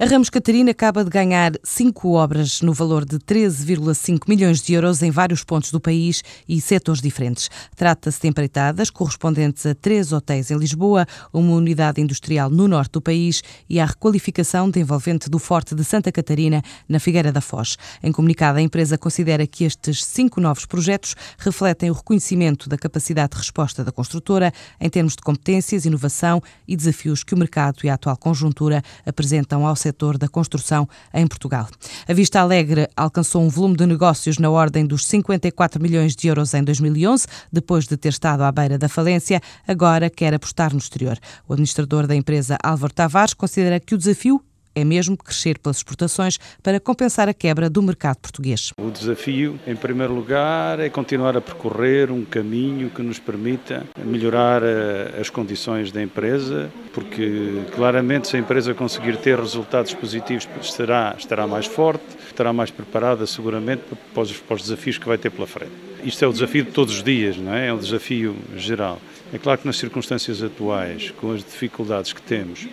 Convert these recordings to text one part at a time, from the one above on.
A Ramos Catarina acaba de ganhar cinco obras no valor de 13,5 milhões de euros em vários pontos do país e setores diferentes. Trata-se de empreitadas correspondentes a três hotéis em Lisboa, uma unidade industrial no norte do país e a requalificação de envolvente do Forte de Santa Catarina, na Figueira da Foz. Em comunicado, a empresa considera que estes cinco novos projetos refletem o reconhecimento da capacidade de resposta da construtora em termos de competências, inovação e desafios que o mercado e a atual conjuntura apresentam ao setor setor da construção em Portugal. A Vista Alegre alcançou um volume de negócios na ordem dos 54 milhões de euros em 2011, depois de ter estado à beira da falência, agora quer apostar no exterior. O administrador da empresa Álvaro Tavares considera que o desafio é mesmo crescer pelas exportações para compensar a quebra do mercado português. O desafio, em primeiro lugar, é continuar a percorrer um caminho que nos permita melhorar eh, as condições da empresa, porque claramente se a empresa conseguir ter resultados positivos estará, estará mais forte, estará mais preparada seguramente para os, para os desafios que vai ter pela frente. Isto é o desafio de todos os dias, não é? É um desafio geral. É claro que nas circunstâncias atuais, com as dificuldades que temos,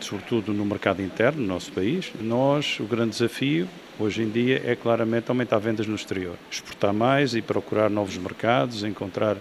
sobretudo no mercado interno, no nosso país, nós, o grande desafio hoje em dia é claramente aumentar vendas no exterior, exportar mais e procurar novos mercados, encontrar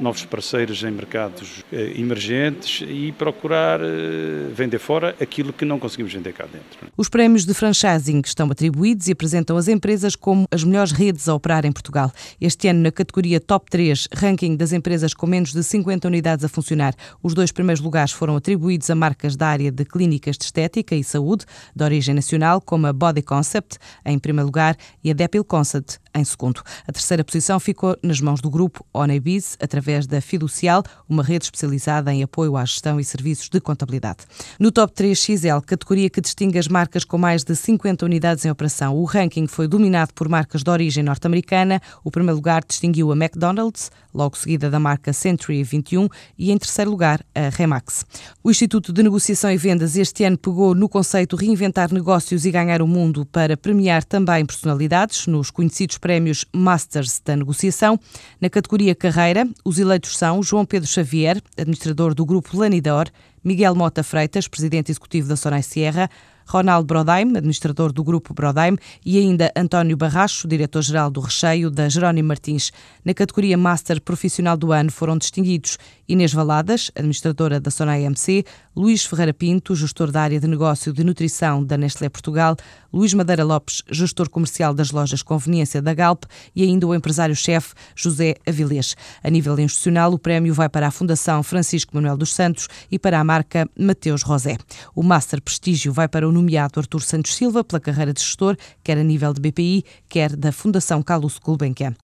novos parceiros em mercados eh, emergentes e procurar eh, vender fora aquilo que não conseguimos vender cá dentro. Os prémios de franchising estão atribuídos e apresentam as empresas como as melhores redes a operar em Portugal. Este ano, na categoria Top 3, ranking das empresas com menos de 50 unidades a funcionar, os dois primeiros lugares foram atribuídos a marcas da área de clínicas de estética e saúde, de origem nacional, como a Body Concept, em primeiro lugar, e a Depil Concert em segundo. A terceira posição ficou nas mãos do grupo Onebiz, através da Fiducial, uma rede especializada em apoio à gestão e serviços de contabilidade. No top 3 XL, categoria que distingue as marcas com mais de 50 unidades em operação, o ranking foi dominado por marcas de origem norte-americana. O primeiro lugar distinguiu a McDonald's, logo seguida da marca Century 21 e em terceiro lugar a Remax. O Instituto de Negociação e Vendas este ano pegou no conceito Reinventar Negócios e Ganhar o Mundo para premiar também personalidades nos conhecidos prémios Masters da Negociação. Na categoria Carreira, os eleitos são João Pedro Xavier, administrador do grupo Lanidor, Miguel Mota Freitas, presidente executivo da Sonai Sierra, Ronaldo Brodheim, administrador do Grupo Brodheim, e ainda António Barracho, diretor-geral do Recheio, da Jerónimo Martins. Na categoria Master Profissional do Ano foram distinguidos Inês Valadas, administradora da Sonai MC, Luís Ferreira Pinto, gestor da área de negócio de nutrição da Nestlé Portugal, Luís Madeira Lopes, gestor comercial das lojas Conveniência da Galp e ainda o empresário-chefe José Avilés. A nível institucional, o prémio vai para a Fundação Francisco Manuel dos Santos e para a marca Mateus Rosé. O Master Prestígio vai para o nomeado Artur Santos Silva pela carreira de gestor, quer a nível de BPI, quer da Fundação Carlos Gulbenkian.